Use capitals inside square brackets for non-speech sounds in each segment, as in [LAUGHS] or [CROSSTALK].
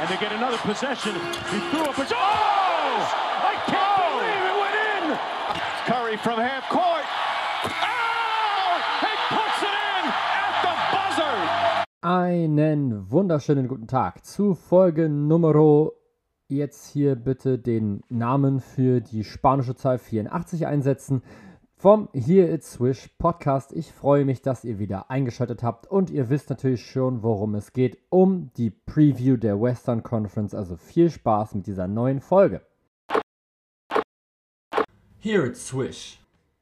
and they get another possession. He threw up a... Oh! I can't believe it went in! Curry from half court. Oh! He puts it in at the buzzer! Einen wunderschönen guten Tag zu Folge Nummer jetzt hier bitte den Namen für die spanische Zahl 84 einsetzen vom Here It's Swish Podcast. Ich freue mich, dass ihr wieder eingeschaltet habt und ihr wisst natürlich schon, worum es geht, um die Preview der Western Conference. Also viel Spaß mit dieser neuen Folge. Here It's Swish.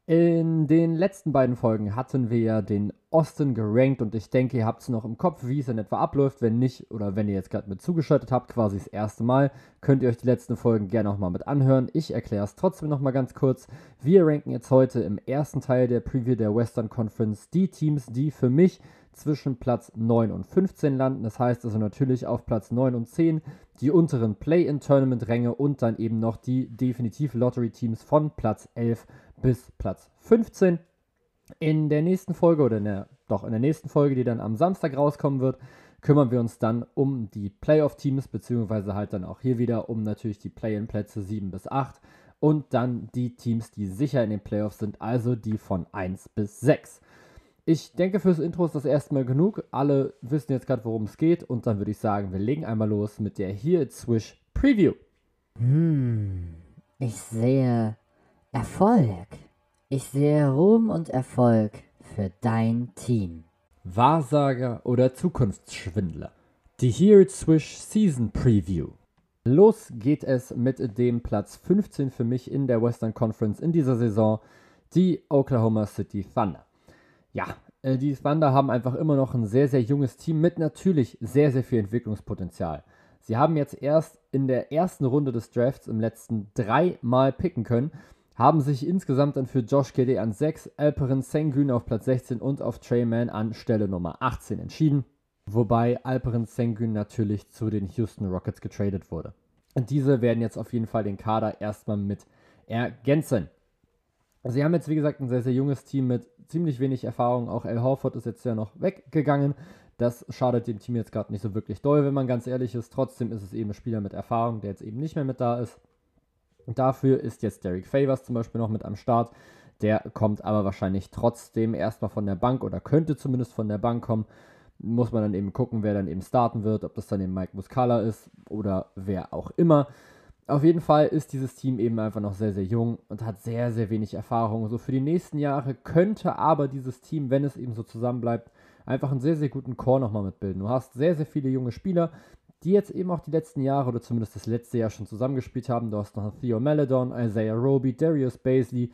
In den letzten beiden Folgen hatten wir ja den Osten gerankt und ich denke, ihr habt es noch im Kopf, wie es in etwa abläuft. Wenn nicht oder wenn ihr jetzt gerade mit zugeschaltet habt, quasi das erste Mal, könnt ihr euch die letzten Folgen gerne nochmal mit anhören. Ich erkläre es trotzdem nochmal ganz kurz. Wir ranken jetzt heute im ersten Teil der Preview der Western Conference die Teams, die für mich zwischen Platz 9 und 15 landen. Das heißt also natürlich auf Platz 9 und 10 die unteren Play-in-Tournament-Ränge und dann eben noch die definitiv Lottery-Teams von Platz 11 bis Platz 15. In der nächsten Folge oder in der, doch in der nächsten Folge, die dann am Samstag rauskommen wird, kümmern wir uns dann um die Playoff-Teams, beziehungsweise halt dann auch hier wieder um natürlich die Play-in-Plätze 7 bis 8 und dann die Teams, die sicher in den Playoffs sind, also die von 1 bis 6. Ich denke, fürs Intro ist das erstmal genug. Alle wissen jetzt gerade, worum es geht. Und dann würde ich sagen, wir legen einmal los mit der Here It's Swish Preview. Hm, ich sehe Erfolg. Ich sehe Ruhm und Erfolg für dein Team. Wahrsager oder Zukunftsschwindler. Die Here Swish Season Preview. Los geht es mit dem Platz 15 für mich in der Western Conference in dieser Saison, die Oklahoma City Thunder. Ja, äh, die Thunder haben einfach immer noch ein sehr, sehr junges Team mit natürlich sehr, sehr viel Entwicklungspotenzial. Sie haben jetzt erst in der ersten Runde des Drafts im letzten dreimal picken können, haben sich insgesamt dann für Josh Gede an 6, Alperen Sengun auf Platz 16 und auf Trey Mann an Stelle Nummer 18 entschieden. Wobei Alperen Sengun natürlich zu den Houston Rockets getradet wurde. Und diese werden jetzt auf jeden Fall den Kader erstmal mit ergänzen. Sie haben jetzt, wie gesagt, ein sehr, sehr junges Team mit ziemlich wenig Erfahrung. Auch Al Horford ist jetzt ja noch weggegangen. Das schadet dem Team jetzt gerade nicht so wirklich doll, wenn man ganz ehrlich ist. Trotzdem ist es eben ein Spieler mit Erfahrung, der jetzt eben nicht mehr mit da ist. Und dafür ist jetzt Derek Favors zum Beispiel noch mit am Start. Der kommt aber wahrscheinlich trotzdem erstmal von der Bank oder könnte zumindest von der Bank kommen. Muss man dann eben gucken, wer dann eben starten wird, ob das dann eben Mike Muscala ist oder wer auch immer. Auf jeden Fall ist dieses Team eben einfach noch sehr, sehr jung und hat sehr, sehr wenig Erfahrung. So für die nächsten Jahre könnte aber dieses Team, wenn es eben so zusammenbleibt, einfach einen sehr, sehr guten Core nochmal mitbilden. Du hast sehr, sehr viele junge Spieler, die jetzt eben auch die letzten Jahre oder zumindest das letzte Jahr schon zusammengespielt haben. Du hast noch Theo Maladon, Isaiah Roby, Darius Baisley,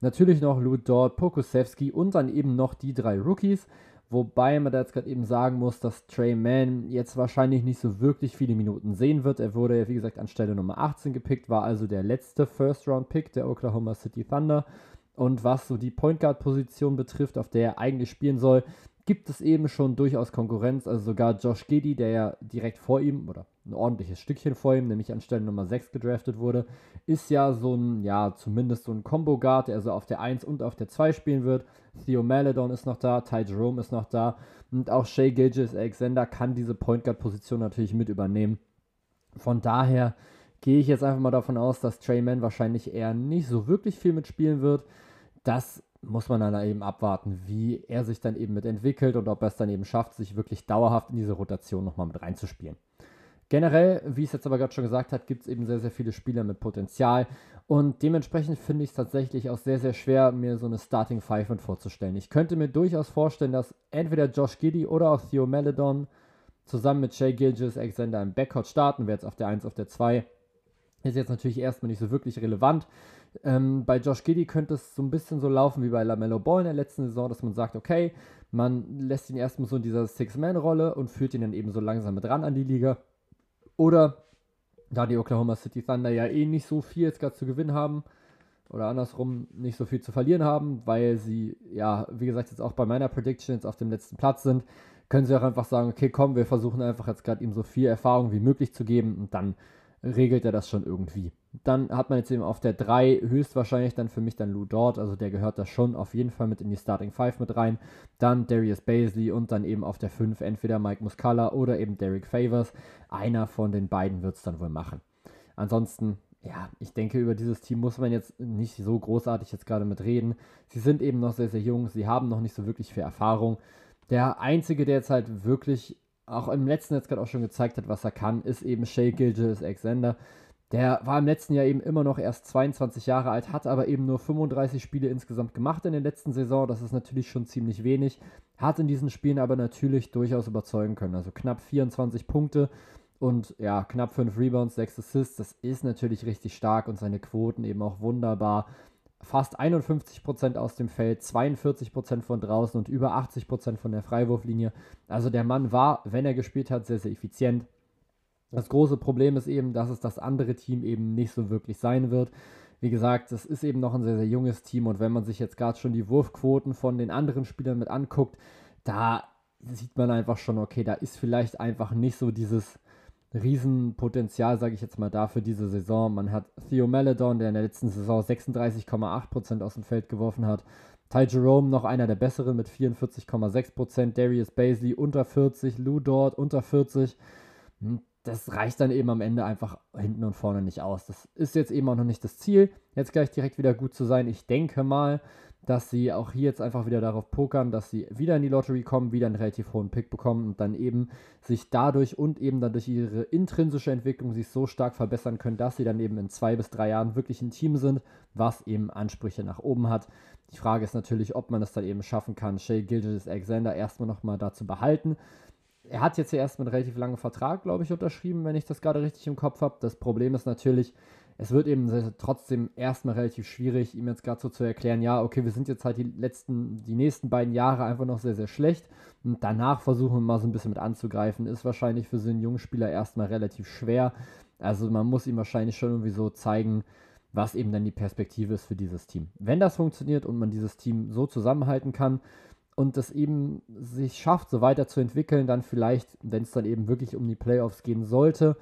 natürlich noch Lou Dort, Pokusevski und dann eben noch die drei Rookies. Wobei man da jetzt gerade eben sagen muss, dass Trey Mann jetzt wahrscheinlich nicht so wirklich viele Minuten sehen wird. Er wurde ja, wie gesagt, an Stelle Nummer 18 gepickt, war also der letzte First-Round-Pick der Oklahoma City Thunder. Und was so die Point Guard-Position betrifft, auf der er eigentlich spielen soll, gibt es eben schon durchaus Konkurrenz. Also sogar Josh Giddy, der ja direkt vor ihm oder ein ordentliches Stückchen vor ihm, nämlich an Stelle Nummer 6 gedraftet wurde, ist ja so ein, ja, zumindest so ein Combo-Guard, der also auf der 1 und auf der 2 spielen wird. Theo Maladon ist noch da, Ty Jerome ist noch da und auch Shay Gilgis Alexander kann diese Point Guard-Position natürlich mit übernehmen. Von daher gehe ich jetzt einfach mal davon aus, dass Trey Mann wahrscheinlich eher nicht so wirklich viel mitspielen wird. Das muss man dann eben abwarten, wie er sich dann eben mit entwickelt und ob er es dann eben schafft, sich wirklich dauerhaft in diese Rotation nochmal mit reinzuspielen. Generell, wie ich es jetzt aber gerade schon gesagt habe, gibt es eben sehr, sehr viele Spieler mit Potenzial und dementsprechend finde ich es tatsächlich auch sehr, sehr schwer, mir so eine Starting Five mit vorzustellen. Ich könnte mir durchaus vorstellen, dass entweder Josh Giddy oder auch Theo Maladon zusammen mit Shay Gilgis Alexander im Backcourt starten, wer jetzt auf der 1, auf der 2 ist jetzt natürlich erstmal nicht so wirklich relevant. Ähm, bei Josh Giddy könnte es so ein bisschen so laufen wie bei LaMelo Ball in der letzten Saison, dass man sagt, okay, man lässt ihn erstmal so in dieser Six-Man-Rolle und führt ihn dann eben so langsam mit ran an die Liga. Oder da die Oklahoma City Thunder ja eh nicht so viel jetzt gerade zu gewinnen haben oder andersrum nicht so viel zu verlieren haben, weil sie ja, wie gesagt, jetzt auch bei meiner Prediction jetzt auf dem letzten Platz sind, können sie auch einfach sagen, okay, komm, wir versuchen einfach jetzt gerade ihm so viel Erfahrung wie möglich zu geben und dann regelt er das schon irgendwie. Dann hat man jetzt eben auf der 3 höchstwahrscheinlich dann für mich dann Lou Dort, also der gehört da schon auf jeden Fall mit in die Starting 5 mit rein. Dann Darius Baisley und dann eben auf der 5 entweder Mike Muscala oder eben Derek Favors. Einer von den beiden wird es dann wohl machen. Ansonsten, ja, ich denke, über dieses Team muss man jetzt nicht so großartig jetzt gerade mit reden. Sie sind eben noch sehr, sehr jung, sie haben noch nicht so wirklich viel Erfahrung. Der Einzige, der jetzt halt wirklich auch im letzten jetzt gerade auch schon gezeigt hat, was er kann, ist eben Shea Gilgis Alexander. Der war im letzten Jahr eben immer noch erst 22 Jahre alt, hat aber eben nur 35 Spiele insgesamt gemacht in der letzten Saison. Das ist natürlich schon ziemlich wenig. Hat in diesen Spielen aber natürlich durchaus überzeugen können. Also knapp 24 Punkte und ja, knapp 5 Rebounds, 6 Assists. Das ist natürlich richtig stark und seine Quoten eben auch wunderbar. Fast 51% aus dem Feld, 42% von draußen und über 80% von der Freiwurflinie. Also der Mann war, wenn er gespielt hat, sehr, sehr effizient. Das große Problem ist eben, dass es das andere Team eben nicht so wirklich sein wird. Wie gesagt, es ist eben noch ein sehr, sehr junges Team und wenn man sich jetzt gerade schon die Wurfquoten von den anderen Spielern mit anguckt, da sieht man einfach schon, okay, da ist vielleicht einfach nicht so dieses Riesenpotenzial, sage ich jetzt mal, da für diese Saison. Man hat Theo Maledon, der in der letzten Saison 36,8% aus dem Feld geworfen hat. Ty Jerome noch einer der besseren mit 44,6%. Darius Baisley unter 40. Lou Dort unter 40 das reicht dann eben am Ende einfach hinten und vorne nicht aus. Das ist jetzt eben auch noch nicht das Ziel, jetzt gleich direkt wieder gut zu sein. Ich denke mal, dass sie auch hier jetzt einfach wieder darauf pokern, dass sie wieder in die Lottery kommen, wieder einen relativ hohen Pick bekommen und dann eben sich dadurch und eben dann durch ihre intrinsische Entwicklung sich so stark verbessern können, dass sie dann eben in zwei bis drei Jahren wirklich ein Team sind, was eben Ansprüche nach oben hat. Die Frage ist natürlich, ob man es dann eben schaffen kann, Shea Gilgis Alexander erstmal nochmal dazu behalten er hat jetzt ja erst einen relativ langen Vertrag, glaube ich, unterschrieben, wenn ich das gerade richtig im Kopf habe. Das Problem ist natürlich, es wird eben trotzdem erstmal relativ schwierig, ihm jetzt gerade so zu erklären, ja, okay, wir sind jetzt halt die letzten, die nächsten beiden Jahre einfach noch sehr, sehr schlecht und danach versuchen wir mal so ein bisschen mit anzugreifen, ist wahrscheinlich für so einen jungen Spieler erstmal relativ schwer. Also man muss ihm wahrscheinlich schon irgendwie so zeigen, was eben dann die Perspektive ist für dieses Team. Wenn das funktioniert und man dieses Team so zusammenhalten kann, und das eben sich schafft, so weiterzuentwickeln, dann vielleicht, wenn es dann eben wirklich um die Playoffs gehen sollte,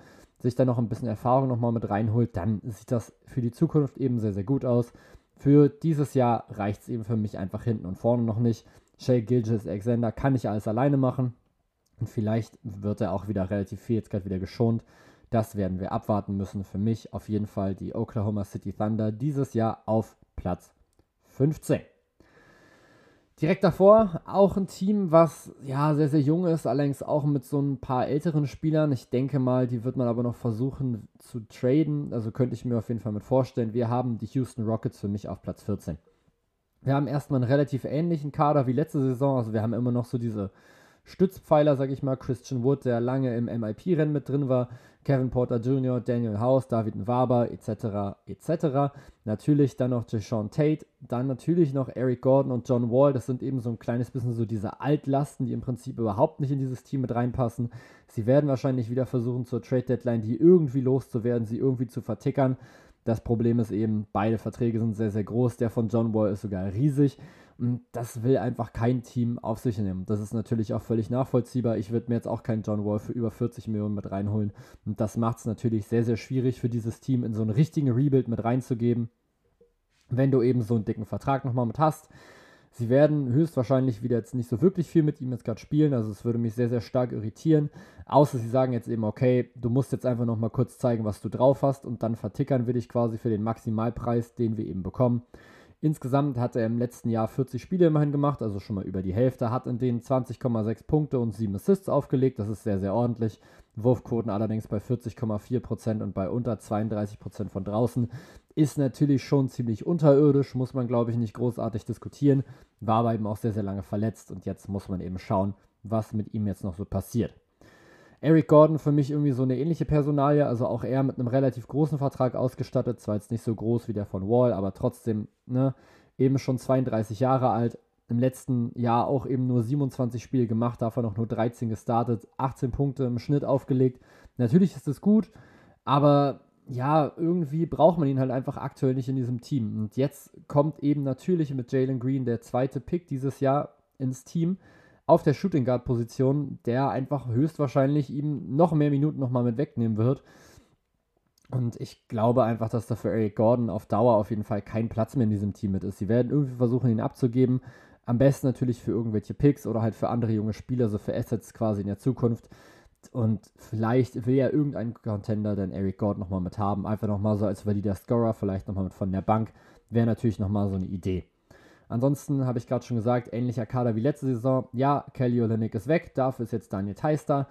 sich dann noch ein bisschen Erfahrung nochmal mit reinholt, dann sieht das für die Zukunft eben sehr, sehr gut aus. Für dieses Jahr reicht es eben für mich einfach hinten und vorne noch nicht. Shay Gilgis Alexander kann nicht alles alleine machen. Und vielleicht wird er auch wieder relativ viel jetzt gerade wieder geschont. Das werden wir abwarten müssen. Für mich auf jeden Fall die Oklahoma City Thunder dieses Jahr auf Platz 15. Direkt davor auch ein Team, was ja sehr, sehr jung ist, allerdings auch mit so ein paar älteren Spielern. Ich denke mal, die wird man aber noch versuchen zu traden. Also könnte ich mir auf jeden Fall mit vorstellen. Wir haben die Houston Rockets für mich auf Platz 14. Wir haben erstmal einen relativ ähnlichen Kader wie letzte Saison. Also wir haben immer noch so diese Stützpfeiler, sag ich mal. Christian Wood, der lange im MIP-Rennen mit drin war. Kevin Porter Jr., Daniel House, David Nwaber etc. etc. Natürlich dann noch Deshaun Tate, dann natürlich noch Eric Gordon und John Wall. Das sind eben so ein kleines bisschen so diese Altlasten, die im Prinzip überhaupt nicht in dieses Team mit reinpassen. Sie werden wahrscheinlich wieder versuchen zur Trade Deadline die irgendwie loszuwerden, sie irgendwie zu vertickern. Das Problem ist eben, beide Verträge sind sehr, sehr groß. Der von John Wall ist sogar riesig. Und das will einfach kein Team auf sich nehmen. Das ist natürlich auch völlig nachvollziehbar. Ich würde mir jetzt auch keinen John Wall für über 40 Millionen mit reinholen. Und das macht es natürlich sehr, sehr schwierig für dieses Team in so einen richtigen Rebuild mit reinzugeben, wenn du eben so einen dicken Vertrag nochmal mit hast. Sie werden höchstwahrscheinlich wieder jetzt nicht so wirklich viel mit ihm jetzt gerade spielen. Also es würde mich sehr, sehr stark irritieren. Außer sie sagen jetzt eben, okay, du musst jetzt einfach nochmal kurz zeigen, was du drauf hast und dann vertickern wir dich quasi für den Maximalpreis, den wir eben bekommen. Insgesamt hat er im letzten Jahr 40 Spiele immerhin gemacht, also schon mal über die Hälfte, hat in denen 20,6 Punkte und 7 Assists aufgelegt. Das ist sehr, sehr ordentlich. Wurfquoten allerdings bei 40,4% und bei unter 32% von draußen. Ist natürlich schon ziemlich unterirdisch, muss man glaube ich nicht großartig diskutieren. War aber eben auch sehr, sehr lange verletzt und jetzt muss man eben schauen, was mit ihm jetzt noch so passiert. Eric Gordon für mich irgendwie so eine ähnliche Personalie, also auch er mit einem relativ großen Vertrag ausgestattet, zwar jetzt nicht so groß wie der von Wall, aber trotzdem, ne, eben schon 32 Jahre alt, im letzten Jahr auch eben nur 27 Spiele gemacht, davon auch nur 13 gestartet, 18 Punkte im Schnitt aufgelegt. Natürlich ist es gut, aber ja, irgendwie braucht man ihn halt einfach aktuell nicht in diesem Team. Und jetzt kommt eben natürlich mit Jalen Green der zweite Pick dieses Jahr ins Team auf der Shooting Guard Position, der einfach höchstwahrscheinlich ihm noch mehr Minuten nochmal mit wegnehmen wird. Und ich glaube einfach, dass da für Eric Gordon auf Dauer auf jeden Fall kein Platz mehr in diesem Team mit ist. Sie werden irgendwie versuchen, ihn abzugeben. Am besten natürlich für irgendwelche Picks oder halt für andere junge Spieler, so für Assets quasi in der Zukunft. Und vielleicht will ja irgendein Contender dann Eric Gordon nochmal mit haben. Einfach nochmal so als valider Scorer, vielleicht nochmal mit von der Bank. Wäre natürlich nochmal so eine Idee. Ansonsten habe ich gerade schon gesagt, ähnlicher Kader wie letzte Saison. Ja, Kelly Olynyk ist weg, dafür ist jetzt Daniel Theiss da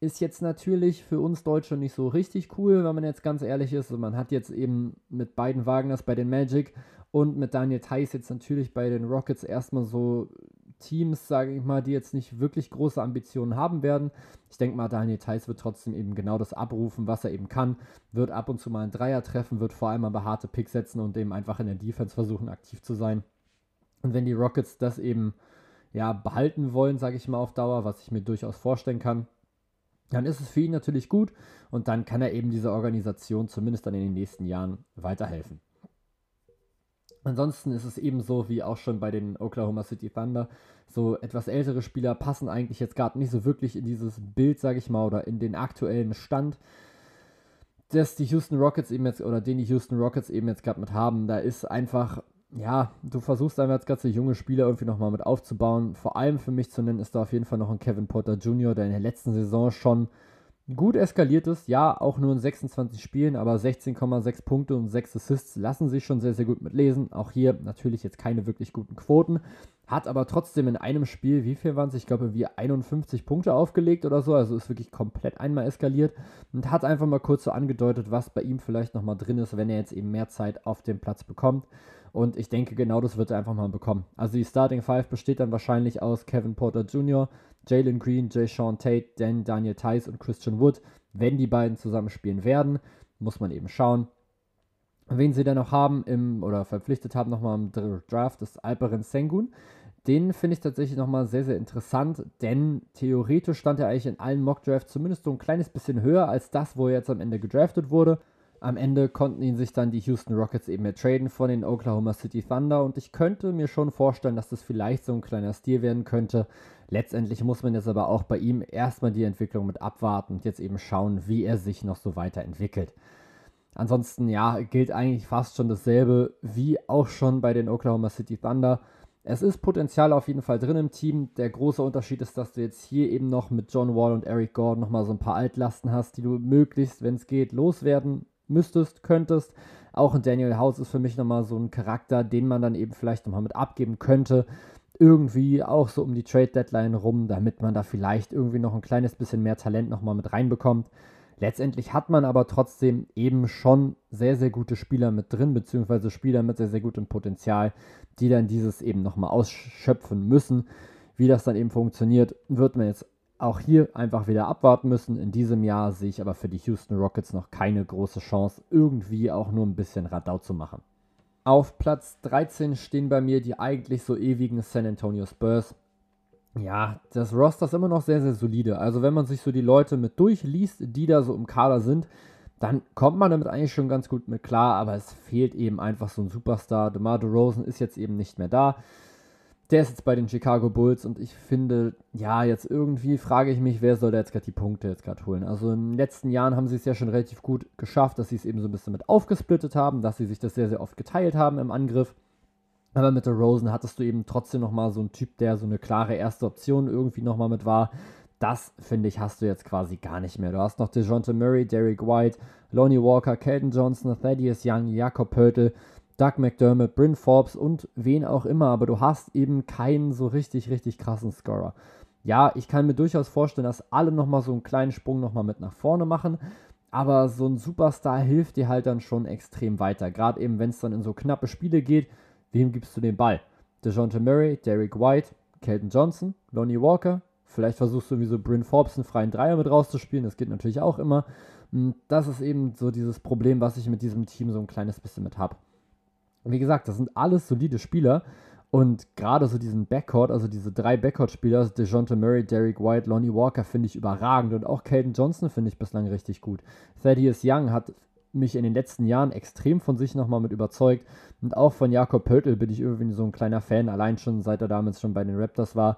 ist jetzt natürlich für uns Deutsche nicht so richtig cool, wenn man jetzt ganz ehrlich ist. Also man hat jetzt eben mit beiden Wagners bei den Magic und mit Daniel Theiss jetzt natürlich bei den Rockets erstmal so Teams, sage ich mal, die jetzt nicht wirklich große Ambitionen haben werden. Ich denke mal, Daniel Theiss wird trotzdem eben genau das abrufen, was er eben kann. Wird ab und zu mal einen Dreier treffen, wird vor allem aber harte Picks setzen und eben einfach in der Defense versuchen, aktiv zu sein. Und wenn die Rockets das eben ja, behalten wollen, sage ich mal auf Dauer, was ich mir durchaus vorstellen kann, dann ist es für ihn natürlich gut und dann kann er eben dieser Organisation zumindest dann in den nächsten Jahren weiterhelfen. Ansonsten ist es ebenso wie auch schon bei den Oklahoma City Thunder. So etwas ältere Spieler passen eigentlich jetzt gerade nicht so wirklich in dieses Bild, sage ich mal, oder in den aktuellen Stand, dass die Houston Rockets eben jetzt oder den die Houston Rockets eben jetzt gerade mit haben. Da ist einfach ja, du versuchst einfach als ganze junge Spieler irgendwie nochmal mit aufzubauen. Vor allem für mich zu nennen ist da auf jeden Fall noch ein Kevin Porter Jr., der in der letzten Saison schon gut eskaliert ist. Ja, auch nur in 26 Spielen, aber 16,6 Punkte und 6 Assists lassen sich schon sehr, sehr gut mitlesen. Auch hier natürlich jetzt keine wirklich guten Quoten. Hat aber trotzdem in einem Spiel, wie viel waren es? Ich glaube, wie 51 Punkte aufgelegt oder so. Also ist wirklich komplett einmal eskaliert. Und hat einfach mal kurz so angedeutet, was bei ihm vielleicht nochmal drin ist, wenn er jetzt eben mehr Zeit auf dem Platz bekommt. Und ich denke, genau das wird er einfach mal bekommen. Also die Starting Five besteht dann wahrscheinlich aus Kevin Porter Jr., Jalen Green, Jay Sean Tate, Dan Daniel Tice und Christian Wood. Wenn die beiden zusammen spielen werden, muss man eben schauen. Wen sie dann noch haben im, oder verpflichtet haben nochmal im Draft, ist Alperen Sengun. Den finde ich tatsächlich nochmal sehr, sehr interessant, denn theoretisch stand er eigentlich in allen Mock-Drafts zumindest so ein kleines bisschen höher als das, wo er jetzt am Ende gedraftet wurde. Am Ende konnten ihn sich dann die Houston Rockets eben mehr traden von den Oklahoma City Thunder und ich könnte mir schon vorstellen, dass das vielleicht so ein kleiner Stil werden könnte. Letztendlich muss man jetzt aber auch bei ihm erstmal die Entwicklung mit abwarten und jetzt eben schauen, wie er sich noch so weiterentwickelt. Ansonsten, ja, gilt eigentlich fast schon dasselbe wie auch schon bei den Oklahoma City Thunder. Es ist Potenzial auf jeden Fall drin im Team. Der große Unterschied ist, dass du jetzt hier eben noch mit John Wall und Eric Gordon nochmal so ein paar Altlasten hast, die du möglichst, wenn es geht, loswerden müsstest, könntest. Auch ein Daniel House ist für mich nochmal so ein Charakter, den man dann eben vielleicht nochmal mit abgeben könnte. Irgendwie auch so um die Trade Deadline rum, damit man da vielleicht irgendwie noch ein kleines bisschen mehr Talent nochmal mit reinbekommt. Letztendlich hat man aber trotzdem eben schon sehr, sehr gute Spieler mit drin, beziehungsweise Spieler mit sehr, sehr gutem Potenzial, die dann dieses eben nochmal ausschöpfen müssen. Wie das dann eben funktioniert, wird man jetzt auch hier einfach wieder abwarten müssen. In diesem Jahr sehe ich aber für die Houston Rockets noch keine große Chance, irgendwie auch nur ein bisschen Radau zu machen. Auf Platz 13 stehen bei mir die eigentlich so ewigen San Antonio Spurs. Ja, das Roster ist immer noch sehr, sehr solide. Also wenn man sich so die Leute mit durchliest, die da so im Kader sind, dann kommt man damit eigentlich schon ganz gut mit klar, aber es fehlt eben einfach so ein Superstar. DeMar DeRozan ist jetzt eben nicht mehr da. Der ist jetzt bei den Chicago Bulls und ich finde, ja, jetzt irgendwie frage ich mich, wer soll da jetzt gerade die Punkte jetzt gerade holen. Also in den letzten Jahren haben sie es ja schon relativ gut geschafft, dass sie es eben so ein bisschen mit aufgesplittet haben, dass sie sich das sehr, sehr oft geteilt haben im Angriff. Aber mit der Rosen hattest du eben trotzdem nochmal so einen Typ, der so eine klare erste Option irgendwie nochmal mit war. Das, finde ich, hast du jetzt quasi gar nicht mehr. Du hast noch DeJounte Murray, Derek White, Lonnie Walker, Kelton Johnson, Thaddeus Young, Jakob Pörtl Doug McDermott, Bryn Forbes und wen auch immer, aber du hast eben keinen so richtig, richtig krassen Scorer. Ja, ich kann mir durchaus vorstellen, dass alle nochmal so einen kleinen Sprung nochmal mit nach vorne machen, aber so ein Superstar hilft dir halt dann schon extrem weiter. Gerade eben, wenn es dann in so knappe Spiele geht, wem gibst du den Ball? DeJounte Murray, Derek White, Kelton Johnson, Lonnie Walker. Vielleicht versuchst du wie so Bryn Forbes einen freien Dreier mit rauszuspielen, das geht natürlich auch immer. Und das ist eben so dieses Problem, was ich mit diesem Team so ein kleines bisschen mit habe wie gesagt, das sind alles solide Spieler. Und gerade so diesen Backcourt, also diese drei Backcourt-Spieler, also DeJounte Murray, Derek White, Lonnie Walker, finde ich überragend. Und auch Caden Johnson finde ich bislang richtig gut. Thaddeus Young hat mich in den letzten Jahren extrem von sich nochmal mit überzeugt. Und auch von Jakob Pöltl bin ich irgendwie so ein kleiner Fan, allein schon seit er damals schon bei den Raptors war.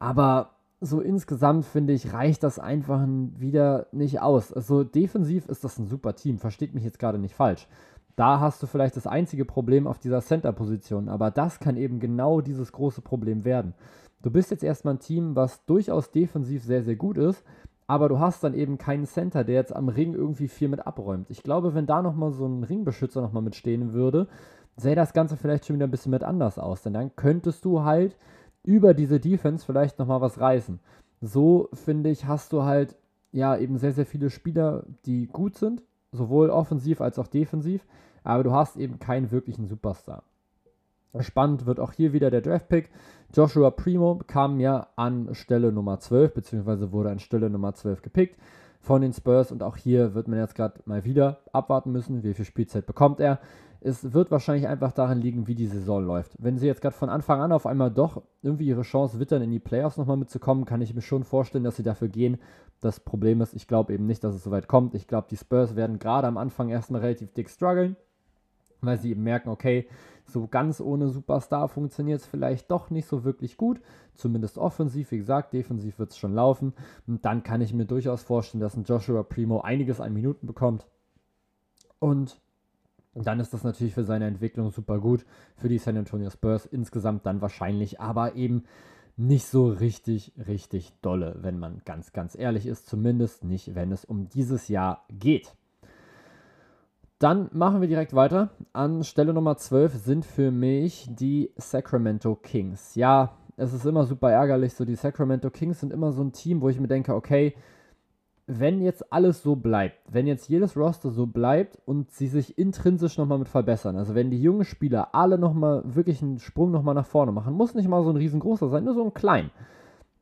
Aber so insgesamt finde ich, reicht das einfach wieder nicht aus. Also defensiv ist das ein super Team, versteht mich jetzt gerade nicht falsch. Da hast du vielleicht das einzige Problem auf dieser Center-Position, aber das kann eben genau dieses große Problem werden. Du bist jetzt erstmal ein Team, was durchaus defensiv sehr, sehr gut ist, aber du hast dann eben keinen Center, der jetzt am Ring irgendwie viel mit abräumt. Ich glaube, wenn da nochmal so ein Ringbeschützer nochmal mitstehen würde, sähe das Ganze vielleicht schon wieder ein bisschen mit anders aus, denn dann könntest du halt über diese Defense vielleicht nochmal was reißen. So, finde ich, hast du halt ja eben sehr, sehr viele Spieler, die gut sind, sowohl offensiv als auch defensiv, aber du hast eben keinen wirklichen Superstar. Spannend wird auch hier wieder der Draftpick. Joshua Primo kam ja an Stelle Nummer 12, beziehungsweise wurde an Stelle Nummer 12 gepickt von den Spurs und auch hier wird man jetzt gerade mal wieder abwarten müssen, wie viel Spielzeit bekommt er. Es wird wahrscheinlich einfach daran liegen, wie die Saison läuft. Wenn sie jetzt gerade von Anfang an auf einmal doch irgendwie ihre Chance wittern, in die Playoffs nochmal mitzukommen, kann ich mir schon vorstellen, dass sie dafür gehen. Das Problem ist, ich glaube eben nicht, dass es so weit kommt. Ich glaube, die Spurs werden gerade am Anfang erstmal relativ dick strugglen, weil sie eben merken, okay, so ganz ohne Superstar funktioniert es vielleicht doch nicht so wirklich gut. Zumindest offensiv, wie gesagt, defensiv wird es schon laufen. Und dann kann ich mir durchaus vorstellen, dass ein Joshua Primo einiges an Minuten bekommt. Und dann ist das natürlich für seine Entwicklung super gut. Für die San Antonio Spurs insgesamt dann wahrscheinlich, aber eben nicht so richtig, richtig dolle, wenn man ganz, ganz ehrlich ist. Zumindest nicht, wenn es um dieses Jahr geht. Dann machen wir direkt weiter. An Stelle Nummer 12 sind für mich die Sacramento Kings. Ja, es ist immer super ärgerlich. So, die Sacramento Kings sind immer so ein Team, wo ich mir denke, okay, wenn jetzt alles so bleibt, wenn jetzt jedes Roster so bleibt und sie sich intrinsisch nochmal mit verbessern, also wenn die jungen Spieler alle nochmal wirklich einen Sprung nochmal nach vorne machen, muss nicht mal so ein riesengroßer sein, nur so ein klein,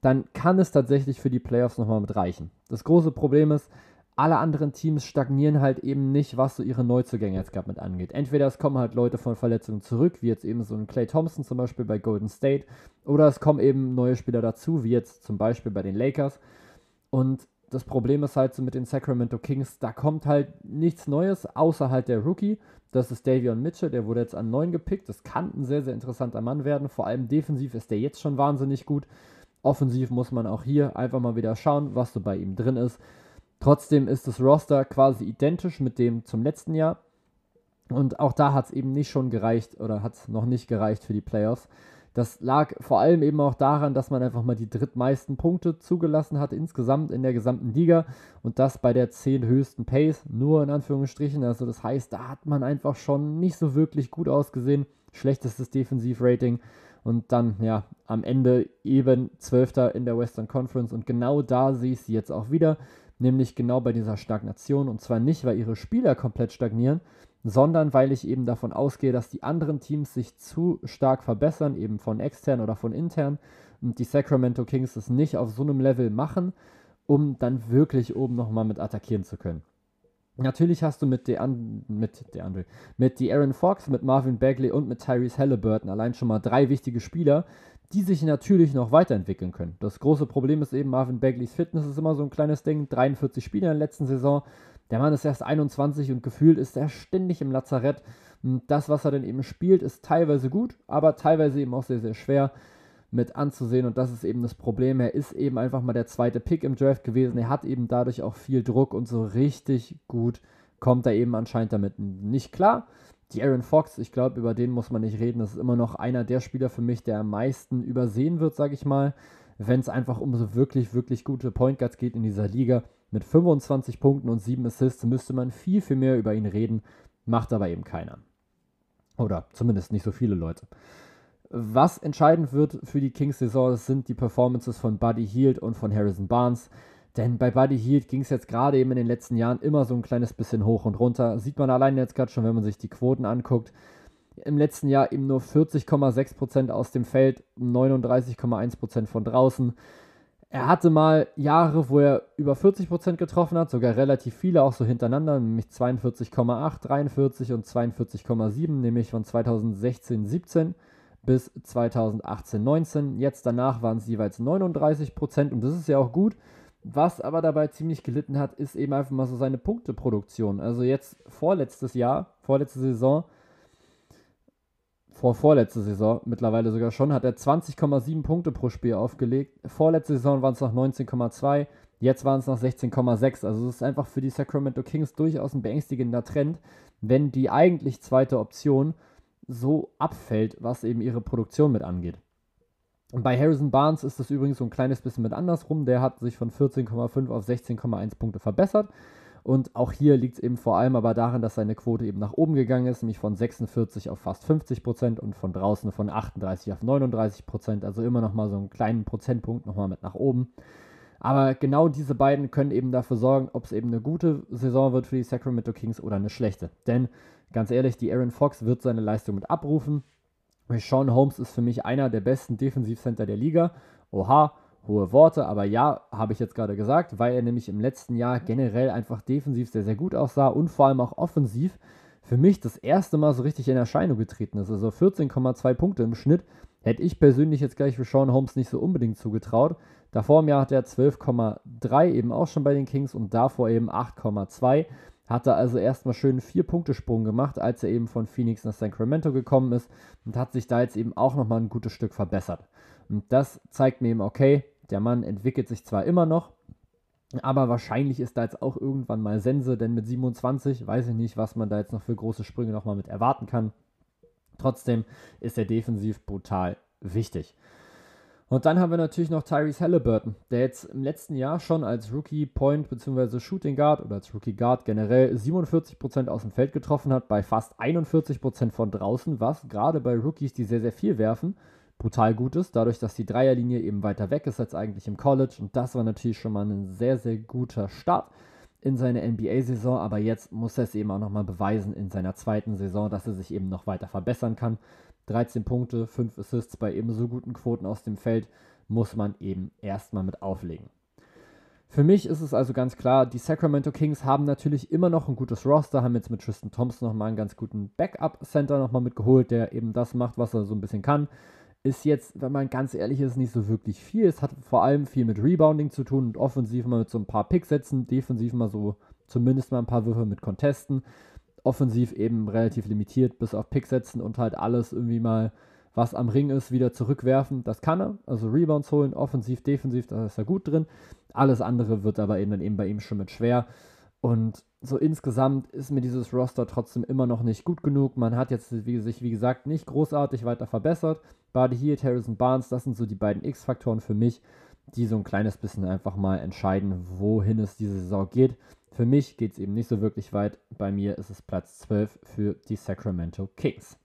dann kann es tatsächlich für die Playoffs nochmal mit reichen. Das große Problem ist, alle anderen Teams stagnieren halt eben nicht, was so ihre Neuzugänge jetzt gerade mit angeht. Entweder es kommen halt Leute von Verletzungen zurück, wie jetzt eben so ein Clay Thompson zum Beispiel bei Golden State, oder es kommen eben neue Spieler dazu, wie jetzt zum Beispiel bei den Lakers. Und das Problem ist halt so mit den Sacramento Kings, da kommt halt nichts Neues, außer halt der Rookie. Das ist Davion Mitchell, der wurde jetzt an 9 gepickt. Das kann ein sehr, sehr interessanter Mann werden. Vor allem defensiv ist der jetzt schon wahnsinnig gut. Offensiv muss man auch hier einfach mal wieder schauen, was so bei ihm drin ist. Trotzdem ist das Roster quasi identisch mit dem zum letzten Jahr. Und auch da hat es eben nicht schon gereicht oder hat es noch nicht gereicht für die Playoffs. Das lag vor allem eben auch daran, dass man einfach mal die drittmeisten Punkte zugelassen hat insgesamt in der gesamten Liga und das bei der 10 höchsten Pace, nur in Anführungsstrichen. Also das heißt, da hat man einfach schon nicht so wirklich gut ausgesehen. Schlechtestes Defensivrating und dann ja am Ende eben Zwölfter in der Western Conference und genau da sehe ich sie jetzt auch wieder, nämlich genau bei dieser Stagnation und zwar nicht, weil ihre Spieler komplett stagnieren, sondern weil ich eben davon ausgehe, dass die anderen Teams sich zu stark verbessern, eben von extern oder von intern, und die Sacramento Kings es nicht auf so einem Level machen, um dann wirklich oben nochmal mit attackieren zu können. Natürlich hast du mit DeAndre, mit DeAndre, mit Aaron Fox, mit Marvin Bagley und mit Tyrese Halliburton allein schon mal drei wichtige Spieler, die sich natürlich noch weiterentwickeln können. Das große Problem ist eben, Marvin Bagleys Fitness ist immer so ein kleines Ding. 43 Spiele in der letzten Saison, der Mann ist erst 21 und gefühlt ist er ständig im Lazarett. Und das, was er denn eben spielt, ist teilweise gut, aber teilweise eben auch sehr, sehr schwer mit anzusehen. Und das ist eben das Problem. Er ist eben einfach mal der zweite Pick im Draft gewesen. Er hat eben dadurch auch viel Druck und so richtig gut kommt er eben anscheinend damit nicht klar. Die Aaron Fox, ich glaube, über den muss man nicht reden. Das ist immer noch einer der Spieler für mich, der am meisten übersehen wird, sage ich mal, wenn es einfach um so wirklich, wirklich gute Point Guards geht in dieser Liga. Mit 25 Punkten und 7 Assists müsste man viel, viel mehr über ihn reden, macht aber eben keiner. Oder zumindest nicht so viele Leute. Was entscheidend wird für die Kings-Saison, sind die Performances von Buddy Hield und von Harrison Barnes. Denn bei Buddy Hield ging es jetzt gerade eben in den letzten Jahren immer so ein kleines bisschen hoch und runter. Sieht man allein jetzt gerade schon, wenn man sich die Quoten anguckt. Im letzten Jahr eben nur 40,6% aus dem Feld, 39,1% von draußen. Er hatte mal Jahre, wo er über 40% getroffen hat, sogar relativ viele, auch so hintereinander, nämlich 42,8, 43 und 42,7, nämlich von 2016, 17 bis 2018, 19. Jetzt danach waren es jeweils 39% und das ist ja auch gut. Was aber dabei ziemlich gelitten hat, ist eben einfach mal so seine Punkteproduktion. Also jetzt vorletztes Jahr, vorletzte Saison, vor vorletzte Saison mittlerweile sogar schon, hat er 20,7 Punkte pro Spiel aufgelegt. Vorletzte Saison waren es noch 19,2, jetzt waren es noch 16,6. Also es ist einfach für die Sacramento Kings durchaus ein beängstigender Trend, wenn die eigentlich zweite Option so abfällt, was eben ihre Produktion mit angeht. Und bei Harrison Barnes ist das übrigens so ein kleines bisschen mit andersrum. Der hat sich von 14,5 auf 16,1 Punkte verbessert. Und auch hier liegt es eben vor allem aber daran, dass seine Quote eben nach oben gegangen ist, nämlich von 46 auf fast 50 Prozent und von draußen von 38 auf 39 Prozent. Also immer noch mal so einen kleinen Prozentpunkt nochmal mit nach oben. Aber genau diese beiden können eben dafür sorgen, ob es eben eine gute Saison wird für die Sacramento Kings oder eine schlechte. Denn ganz ehrlich, die Aaron Fox wird seine Leistung mit abrufen. Sean Holmes ist für mich einer der besten Defensivcenter der Liga. Oha, hohe Worte, aber ja, habe ich jetzt gerade gesagt, weil er nämlich im letzten Jahr generell einfach defensiv sehr, sehr gut aussah und vor allem auch offensiv für mich das erste Mal so richtig in Erscheinung getreten ist. Also 14,2 Punkte im Schnitt hätte ich persönlich jetzt gleich für Sean Holmes nicht so unbedingt zugetraut. Davor im Jahr hat er 12,3 eben auch schon bei den Kings und davor eben 8,2. Hat er also erstmal schön einen 4-Punkte-Sprung gemacht, als er eben von Phoenix nach Sacramento gekommen ist und hat sich da jetzt eben auch nochmal ein gutes Stück verbessert. Und das zeigt mir eben, okay, der Mann entwickelt sich zwar immer noch, aber wahrscheinlich ist da jetzt auch irgendwann mal Sense, denn mit 27 weiß ich nicht, was man da jetzt noch für große Sprünge nochmal mit erwarten kann. Trotzdem ist er defensiv brutal wichtig. Und dann haben wir natürlich noch Tyrese Halliburton, der jetzt im letzten Jahr schon als Rookie Point bzw. Shooting Guard oder als Rookie Guard generell 47% aus dem Feld getroffen hat, bei fast 41% von draußen, was gerade bei Rookies, die sehr, sehr viel werfen, brutal gut ist, dadurch, dass die Dreierlinie eben weiter weg ist als eigentlich im College. Und das war natürlich schon mal ein sehr, sehr guter Start in seine NBA-Saison. Aber jetzt muss er es eben auch nochmal beweisen in seiner zweiten Saison, dass er sich eben noch weiter verbessern kann. 13 Punkte, 5 Assists bei ebenso guten Quoten aus dem Feld muss man eben erstmal mit auflegen. Für mich ist es also ganz klar, die Sacramento Kings haben natürlich immer noch ein gutes Roster, haben jetzt mit Tristan Thompson nochmal einen ganz guten Backup-Center nochmal mitgeholt, der eben das macht, was er so ein bisschen kann ist jetzt, wenn man ganz ehrlich ist, nicht so wirklich viel. Es hat vor allem viel mit Rebounding zu tun und offensiv mal mit so ein paar Picks setzen, defensiv mal so zumindest mal ein paar Würfe mit Contesten. Offensiv eben relativ limitiert, bis auf Pick setzen und halt alles irgendwie mal, was am Ring ist, wieder zurückwerfen. Das kann er. Also Rebounds holen, offensiv, defensiv, da ist er gut drin. Alles andere wird aber eben dann eben bei ihm schon mit schwer. Und so insgesamt ist mir dieses Roster trotzdem immer noch nicht gut genug. Man hat jetzt wie, sich, wie gesagt, nicht großartig weiter verbessert. Buddy Heald, Harrison Barnes, das sind so die beiden X-Faktoren für mich, die so ein kleines bisschen einfach mal entscheiden, wohin es diese Saison geht. Für mich geht es eben nicht so wirklich weit. Bei mir ist es Platz 12 für die Sacramento Kings.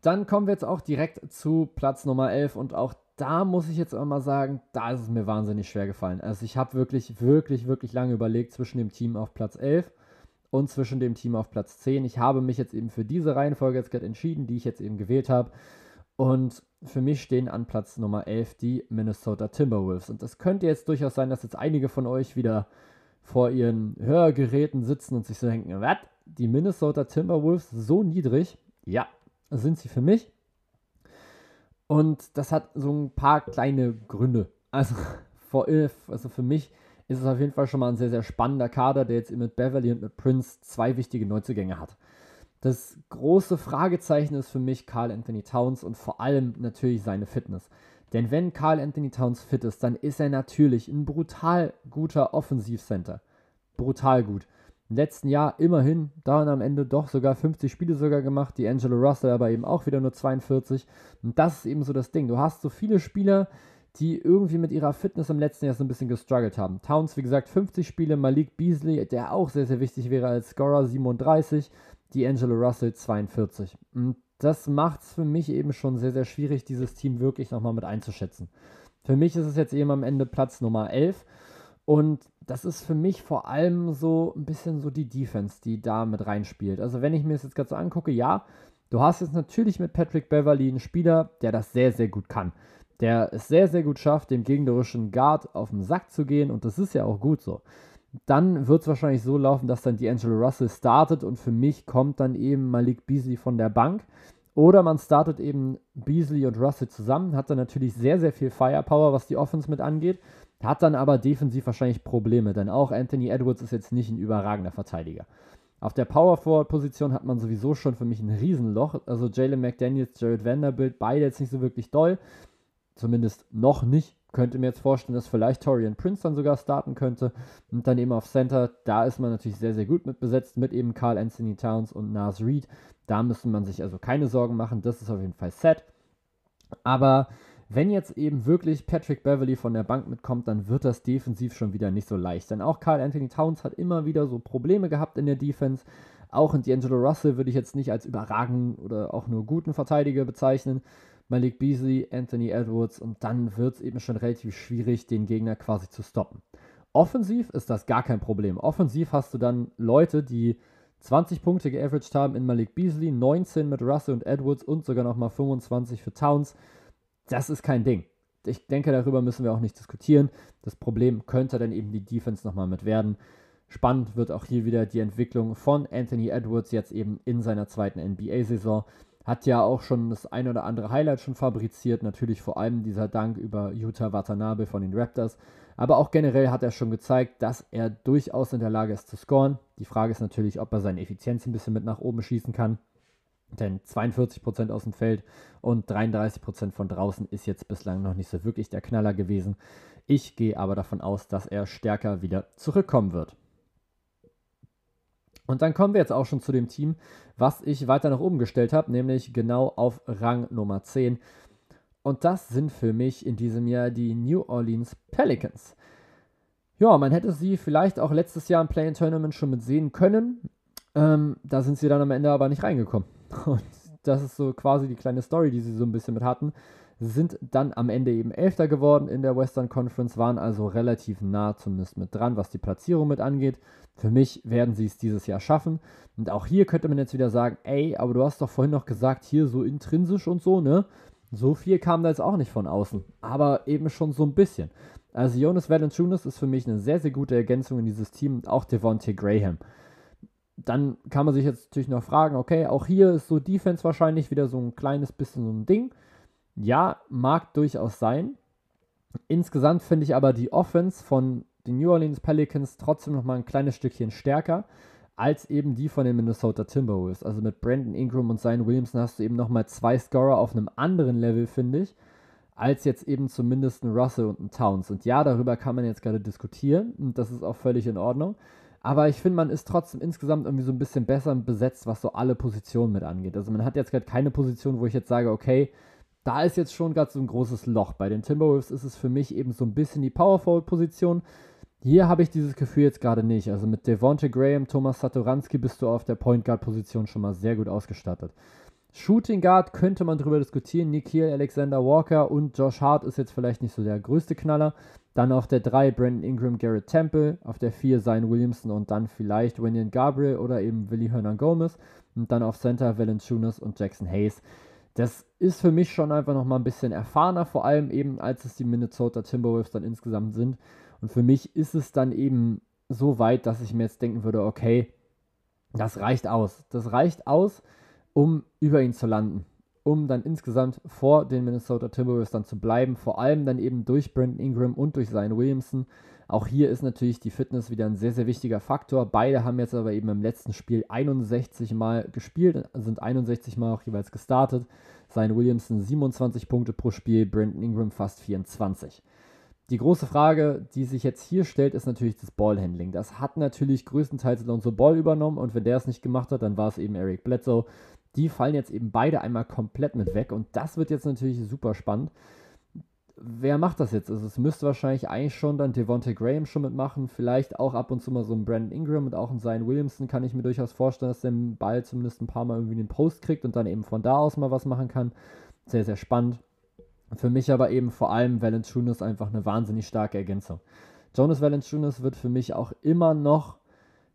Dann kommen wir jetzt auch direkt zu Platz Nummer 11 und auch da muss ich jetzt auch mal sagen, da ist es mir wahnsinnig schwer gefallen. Also ich habe wirklich, wirklich, wirklich lange überlegt zwischen dem Team auf Platz 11 und zwischen dem Team auf Platz 10. Ich habe mich jetzt eben für diese Reihenfolge jetzt gerade entschieden, die ich jetzt eben gewählt habe. Und für mich stehen an Platz Nummer 11 die Minnesota Timberwolves. Und das könnte jetzt durchaus sein, dass jetzt einige von euch wieder vor ihren Hörgeräten sitzen und sich so denken, was? Die Minnesota Timberwolves so niedrig? Ja, sind sie für mich. Und das hat so ein paar kleine Gründe. Also, [LAUGHS] vor, also für mich ist es auf jeden Fall schon mal ein sehr, sehr spannender Kader, der jetzt mit Beverly und mit Prince zwei wichtige Neuzugänge hat. Das große Fragezeichen ist für mich Carl Anthony Towns und vor allem natürlich seine Fitness. Denn wenn Carl Anthony Towns fit ist, dann ist er natürlich ein brutal guter Offensivcenter. Brutal gut. Im letzten Jahr immerhin dann am Ende doch sogar 50 Spiele sogar gemacht, die Angelo Russell aber eben auch wieder nur 42. Und das ist eben so das Ding. Du hast so viele Spieler, die irgendwie mit ihrer Fitness im letzten Jahr so ein bisschen gestruggelt haben. Towns, wie gesagt, 50 Spiele, Malik Beasley, der auch sehr, sehr wichtig wäre als Scorer, 37, die Angelo Russell 42. Und das macht es für mich eben schon sehr, sehr schwierig, dieses Team wirklich nochmal mit einzuschätzen. Für mich ist es jetzt eben am Ende Platz Nummer 11 und das ist für mich vor allem so ein bisschen so die Defense, die da mit reinspielt. Also wenn ich mir das jetzt gerade so angucke, ja, du hast jetzt natürlich mit Patrick Beverly einen Spieler, der das sehr, sehr gut kann. Der es sehr, sehr gut schafft, dem gegnerischen Guard auf den Sack zu gehen und das ist ja auch gut so. Dann wird es wahrscheinlich so laufen, dass dann D'Angelo Russell startet und für mich kommt dann eben Malik Beasley von der Bank. Oder man startet eben Beasley und Russell zusammen, hat dann natürlich sehr, sehr viel Firepower, was die Offense mit angeht. Hat dann aber defensiv wahrscheinlich Probleme, denn auch Anthony Edwards ist jetzt nicht ein überragender Verteidiger. Auf der Power Forward Position hat man sowieso schon für mich ein Riesenloch. Also Jalen McDaniels, Jared Vanderbilt, beide jetzt nicht so wirklich doll. Zumindest noch nicht. Könnte mir jetzt vorstellen, dass vielleicht Torian Prince dann sogar starten könnte. Und dann eben auf Center, da ist man natürlich sehr, sehr gut mit besetzt, mit eben Carl Anthony Towns und Nas Reed. Da müsste man sich also keine Sorgen machen. Das ist auf jeden Fall set. Aber wenn jetzt eben wirklich Patrick Beverly von der Bank mitkommt, dann wird das defensiv schon wieder nicht so leicht. Denn auch Carl Anthony Towns hat immer wieder so Probleme gehabt in der Defense. Auch in D'Angelo Russell würde ich jetzt nicht als überragenden oder auch nur guten Verteidiger bezeichnen. Malik Beasley, Anthony Edwards und dann wird es eben schon relativ schwierig, den Gegner quasi zu stoppen. Offensiv ist das gar kein Problem. Offensiv hast du dann Leute, die 20 Punkte geaveraged haben in Malik Beasley, 19 mit Russell und Edwards und sogar nochmal 25 für Towns das ist kein Ding. Ich denke, darüber müssen wir auch nicht diskutieren. Das Problem könnte dann eben die Defense nochmal mit werden. Spannend wird auch hier wieder die Entwicklung von Anthony Edwards jetzt eben in seiner zweiten NBA-Saison. Hat ja auch schon das ein oder andere Highlight schon fabriziert. Natürlich vor allem dieser Dank über Utah Watanabe von den Raptors. Aber auch generell hat er schon gezeigt, dass er durchaus in der Lage ist zu scoren. Die Frage ist natürlich, ob er seine Effizienz ein bisschen mit nach oben schießen kann. Denn 42% aus dem Feld und 33% von draußen ist jetzt bislang noch nicht so wirklich der Knaller gewesen. Ich gehe aber davon aus, dass er stärker wieder zurückkommen wird. Und dann kommen wir jetzt auch schon zu dem Team, was ich weiter nach oben gestellt habe, nämlich genau auf Rang Nummer 10. Und das sind für mich in diesem Jahr die New Orleans Pelicans. Ja, man hätte sie vielleicht auch letztes Jahr im Play-In-Tournament schon mit sehen können. Ähm, da sind sie dann am Ende aber nicht reingekommen. [LAUGHS] Und das ist so quasi die kleine Story, die sie so ein bisschen mit hatten. Sind dann am Ende eben Elfter geworden in der Western Conference, waren also relativ nah zumindest mit dran, was die Platzierung mit angeht. Für mich werden sie es dieses Jahr schaffen. Und auch hier könnte man jetzt wieder sagen, ey, aber du hast doch vorhin noch gesagt, hier so intrinsisch und so, ne? So viel kam da jetzt auch nicht von außen, aber eben schon so ein bisschen. Also Jonas Valanciunas ist für mich eine sehr, sehr gute Ergänzung in dieses Team und auch Devontae Graham dann kann man sich jetzt natürlich noch fragen, okay, auch hier ist so Defense wahrscheinlich wieder so ein kleines bisschen so ein Ding. Ja, mag durchaus sein. Insgesamt finde ich aber die Offense von den New Orleans Pelicans trotzdem noch mal ein kleines Stückchen stärker als eben die von den Minnesota Timberwolves. Also mit Brandon Ingram und Zion Williamson hast du eben noch mal zwei Scorer auf einem anderen Level, finde ich, als jetzt eben zumindest ein Russell und ein Towns. Und ja, darüber kann man jetzt gerade diskutieren und das ist auch völlig in Ordnung. Aber ich finde, man ist trotzdem insgesamt irgendwie so ein bisschen besser besetzt, was so alle Positionen mit angeht. Also man hat jetzt gerade keine Position, wo ich jetzt sage, okay, da ist jetzt schon gerade so ein großes Loch. Bei den Timberwolves ist es für mich eben so ein bisschen die Power Forward Position. Hier habe ich dieses Gefühl jetzt gerade nicht. Also mit Devonte Graham, Thomas Satoranski bist du auf der Point Guard Position schon mal sehr gut ausgestattet. Shooting Guard könnte man drüber diskutieren. Nikhil Alexander Walker und Josh Hart ist jetzt vielleicht nicht so der größte Knaller. Dann auf der 3 Brandon Ingram, Garrett Temple. Auf der 4 Zion Williamson und dann vielleicht Winian Gabriel oder eben Willie Hernan Gomez. Und dann auf Center Valanciunas und Jackson Hayes. Das ist für mich schon einfach nochmal ein bisschen erfahrener, vor allem eben als es die Minnesota Timberwolves dann insgesamt sind. Und für mich ist es dann eben so weit, dass ich mir jetzt denken würde, okay, das reicht aus. Das reicht aus, um über ihn zu landen um dann insgesamt vor den Minnesota Timberwolves dann zu bleiben. Vor allem dann eben durch Brandon Ingram und durch Zion Williamson. Auch hier ist natürlich die Fitness wieder ein sehr, sehr wichtiger Faktor. Beide haben jetzt aber eben im letzten Spiel 61 Mal gespielt, sind 61 Mal auch jeweils gestartet. Zion Williamson 27 Punkte pro Spiel, Brandon Ingram fast 24. Die große Frage, die sich jetzt hier stellt, ist natürlich das Ballhandling. Das hat natürlich größtenteils Lonzo Ball übernommen und wenn der es nicht gemacht hat, dann war es eben Eric Bledsoe. Die fallen jetzt eben beide einmal komplett mit weg und das wird jetzt natürlich super spannend. Wer macht das jetzt? Also es müsste wahrscheinlich eigentlich schon dann Devontae Graham schon mitmachen, vielleicht auch ab und zu mal so ein Brandon Ingram und auch ein Zion Williamson kann ich mir durchaus vorstellen, dass der den Ball zumindest ein paar Mal irgendwie in den Post kriegt und dann eben von da aus mal was machen kann. Sehr, sehr spannend. Für mich aber eben vor allem Valanciunas einfach eine wahnsinnig starke Ergänzung. Jonas Valanciunas wird für mich auch immer noch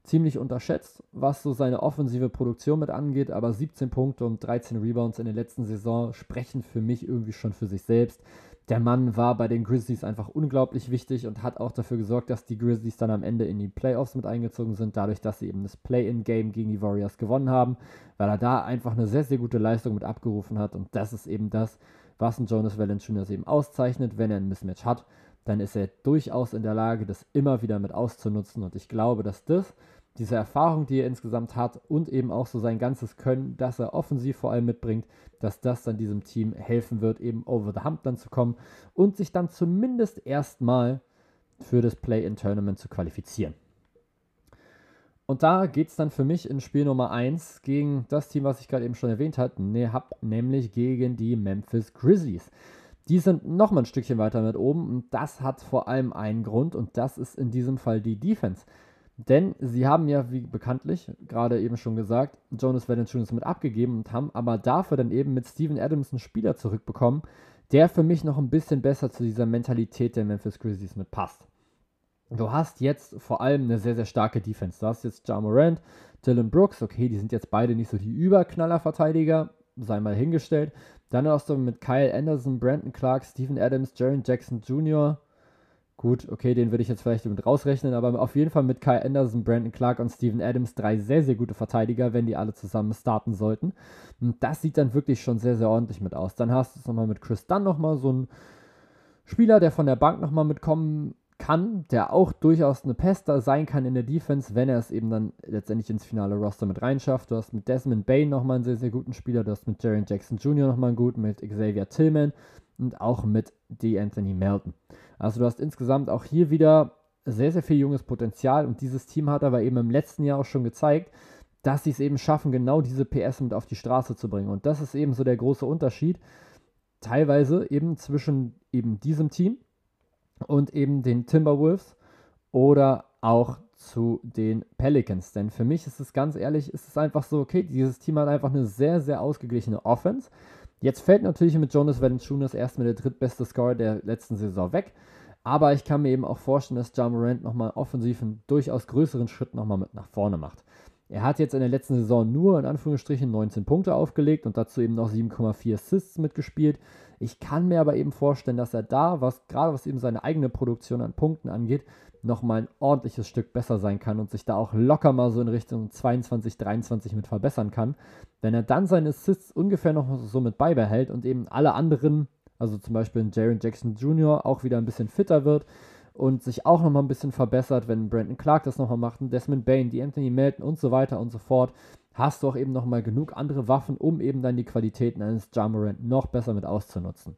ziemlich unterschätzt, was so seine offensive Produktion mit angeht, aber 17 Punkte und 13 Rebounds in der letzten Saison sprechen für mich irgendwie schon für sich selbst. Der Mann war bei den Grizzlies einfach unglaublich wichtig und hat auch dafür gesorgt, dass die Grizzlies dann am Ende in die Playoffs mit eingezogen sind, dadurch, dass sie eben das Play-in-Game gegen die Warriors gewonnen haben, weil er da einfach eine sehr, sehr gute Leistung mit abgerufen hat und das ist eben das, was ein Jonas Valanciunas eben auszeichnet, wenn er ein Mismatch hat dann ist er durchaus in der Lage, das immer wieder mit auszunutzen. Und ich glaube, dass das diese Erfahrung, die er insgesamt hat und eben auch so sein ganzes Können, das er offensiv vor allem mitbringt, dass das dann diesem Team helfen wird, eben over the hump dann zu kommen und sich dann zumindest erstmal für das Play-in-Tournament zu qualifizieren. Und da geht es dann für mich in Spiel Nummer 1 gegen das Team, was ich gerade eben schon erwähnt habe, ne, nämlich gegen die Memphis Grizzlies. Die sind nochmal ein Stückchen weiter mit oben und das hat vor allem einen Grund und das ist in diesem Fall die Defense. Denn sie haben ja, wie bekanntlich, gerade eben schon gesagt, Jonas Valanciunas mit abgegeben und haben aber dafür dann eben mit Steven Adams einen Spieler zurückbekommen, der für mich noch ein bisschen besser zu dieser Mentalität der Memphis Grizzlies mit passt. Du hast jetzt vor allem eine sehr, sehr starke Defense. Du hast jetzt Ja Morant, Dylan Brooks, okay, die sind jetzt beide nicht so die Überknaller-Verteidiger, sei mal hingestellt. Dann hast du mit Kyle Anderson, Brandon Clark, Steven Adams, Jaron Jackson Jr., Gut, okay, den würde ich jetzt vielleicht mit rausrechnen, aber auf jeden Fall mit Kyle Anderson, Brandon Clark und Steven Adams drei sehr, sehr gute Verteidiger, wenn die alle zusammen starten sollten. Und das sieht dann wirklich schon sehr, sehr ordentlich mit aus. Dann hast du es nochmal mit Chris Dunn nochmal so ein Spieler, der von der Bank nochmal mitkommen kann, der auch durchaus eine Pester sein kann in der Defense, wenn er es eben dann letztendlich ins finale Roster mit reinschafft. Du hast mit Desmond Bain nochmal einen sehr, sehr guten Spieler, du hast mit Jaron Jackson Jr. nochmal einen guten, mit Xavier Tillman und auch mit D. Anthony Melton. Also du hast insgesamt auch hier wieder sehr, sehr viel junges Potenzial und dieses Team hat aber eben im letzten Jahr auch schon gezeigt, dass sie es eben schaffen, genau diese PS mit auf die Straße zu bringen. Und das ist eben so der große Unterschied, teilweise eben zwischen eben diesem Team und eben den Timberwolves oder auch zu den Pelicans. Denn für mich ist es ganz ehrlich, ist es einfach so, okay, dieses Team hat einfach eine sehr, sehr ausgeglichene Offense. Jetzt fällt natürlich mit Jonas Valanciunas erstmal der drittbeste Scorer der letzten Saison weg. Aber ich kann mir eben auch vorstellen, dass John Morant nochmal offensiv einen durchaus größeren Schritt nochmal mit nach vorne macht. Er hat jetzt in der letzten Saison nur in Anführungsstrichen 19 Punkte aufgelegt und dazu eben noch 7,4 Assists mitgespielt. Ich kann mir aber eben vorstellen, dass er da, was gerade was eben seine eigene Produktion an Punkten angeht, nochmal ein ordentliches Stück besser sein kann und sich da auch locker mal so in Richtung 22, 23 mit verbessern kann. Wenn er dann seine Assists ungefähr noch so mit beibehält und eben alle anderen, also zum Beispiel Jaron Jackson Jr., auch wieder ein bisschen fitter wird und sich auch nochmal ein bisschen verbessert, wenn Brandon Clark das nochmal macht und Desmond Bain, die Anthony Melton und so weiter und so fort, hast du auch eben nochmal genug andere Waffen, um eben dann die Qualitäten eines Jamorant noch besser mit auszunutzen.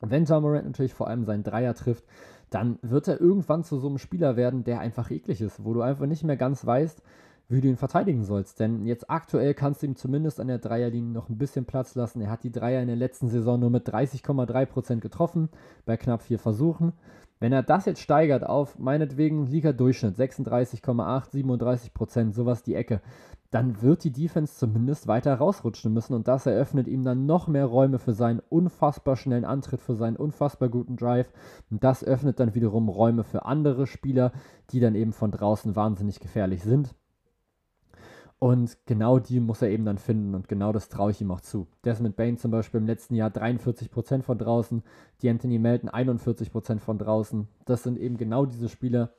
Und wenn Jamorant natürlich vor allem seinen Dreier trifft, dann wird er irgendwann zu so einem Spieler werden, der einfach eklig ist, wo du einfach nicht mehr ganz weißt, wie du ihn verteidigen sollst. Denn jetzt aktuell kannst du ihm zumindest an der Dreierlinie noch ein bisschen Platz lassen. Er hat die Dreier in der letzten Saison nur mit 30,3% getroffen, bei knapp vier Versuchen. Wenn er das jetzt steigert auf meinetwegen Liga-Durchschnitt, 36,8, 37%, sowas die Ecke, dann wird die Defense zumindest weiter rausrutschen müssen und das eröffnet ihm dann noch mehr Räume für seinen unfassbar schnellen Antritt, für seinen unfassbar guten Drive und das öffnet dann wiederum Räume für andere Spieler, die dann eben von draußen wahnsinnig gefährlich sind. Und genau die muss er eben dann finden und genau das traue ich ihm auch zu. Desmond Bain zum Beispiel im letzten Jahr 43% von draußen, die Anthony Melton 41% von draußen. Das sind eben genau diese Spieler,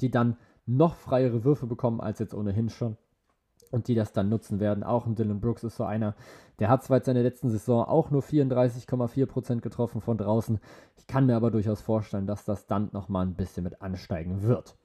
die dann noch freiere Würfe bekommen als jetzt ohnehin schon und die das dann nutzen werden. Auch ein Dylan Brooks ist so einer, der hat zwar jetzt in letzten Saison auch nur 34,4% getroffen von draußen. Ich kann mir aber durchaus vorstellen, dass das dann nochmal ein bisschen mit ansteigen wird.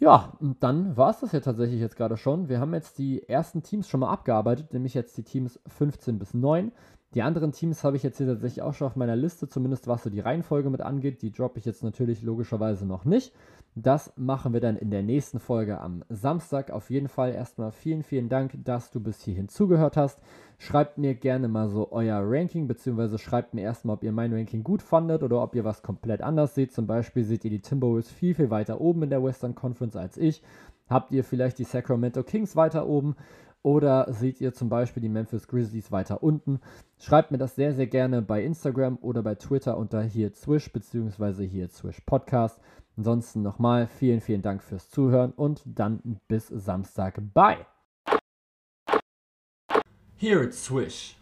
Ja, und dann war es das ja tatsächlich jetzt gerade schon. Wir haben jetzt die ersten Teams schon mal abgearbeitet, nämlich jetzt die Teams 15 bis 9. Die anderen Teams habe ich jetzt hier tatsächlich auch schon auf meiner Liste, zumindest was so die Reihenfolge mit angeht. Die droppe ich jetzt natürlich logischerweise noch nicht. Das machen wir dann in der nächsten Folge am Samstag. Auf jeden Fall erstmal vielen, vielen Dank, dass du bis hierhin zugehört hast. Schreibt mir gerne mal so euer Ranking, beziehungsweise schreibt mir erstmal, ob ihr mein Ranking gut fandet oder ob ihr was komplett anders seht. Zum Beispiel seht ihr die Timberwolves viel, viel weiter oben in der Western Conference als ich. Habt ihr vielleicht die Sacramento Kings weiter oben? Oder seht ihr zum Beispiel die Memphis Grizzlies weiter unten? Schreibt mir das sehr, sehr gerne bei Instagram oder bei Twitter unter hier Swish beziehungsweise hier Swish Podcast. Ansonsten nochmal vielen, vielen Dank fürs Zuhören und dann bis Samstag. Bye! Here at Swish.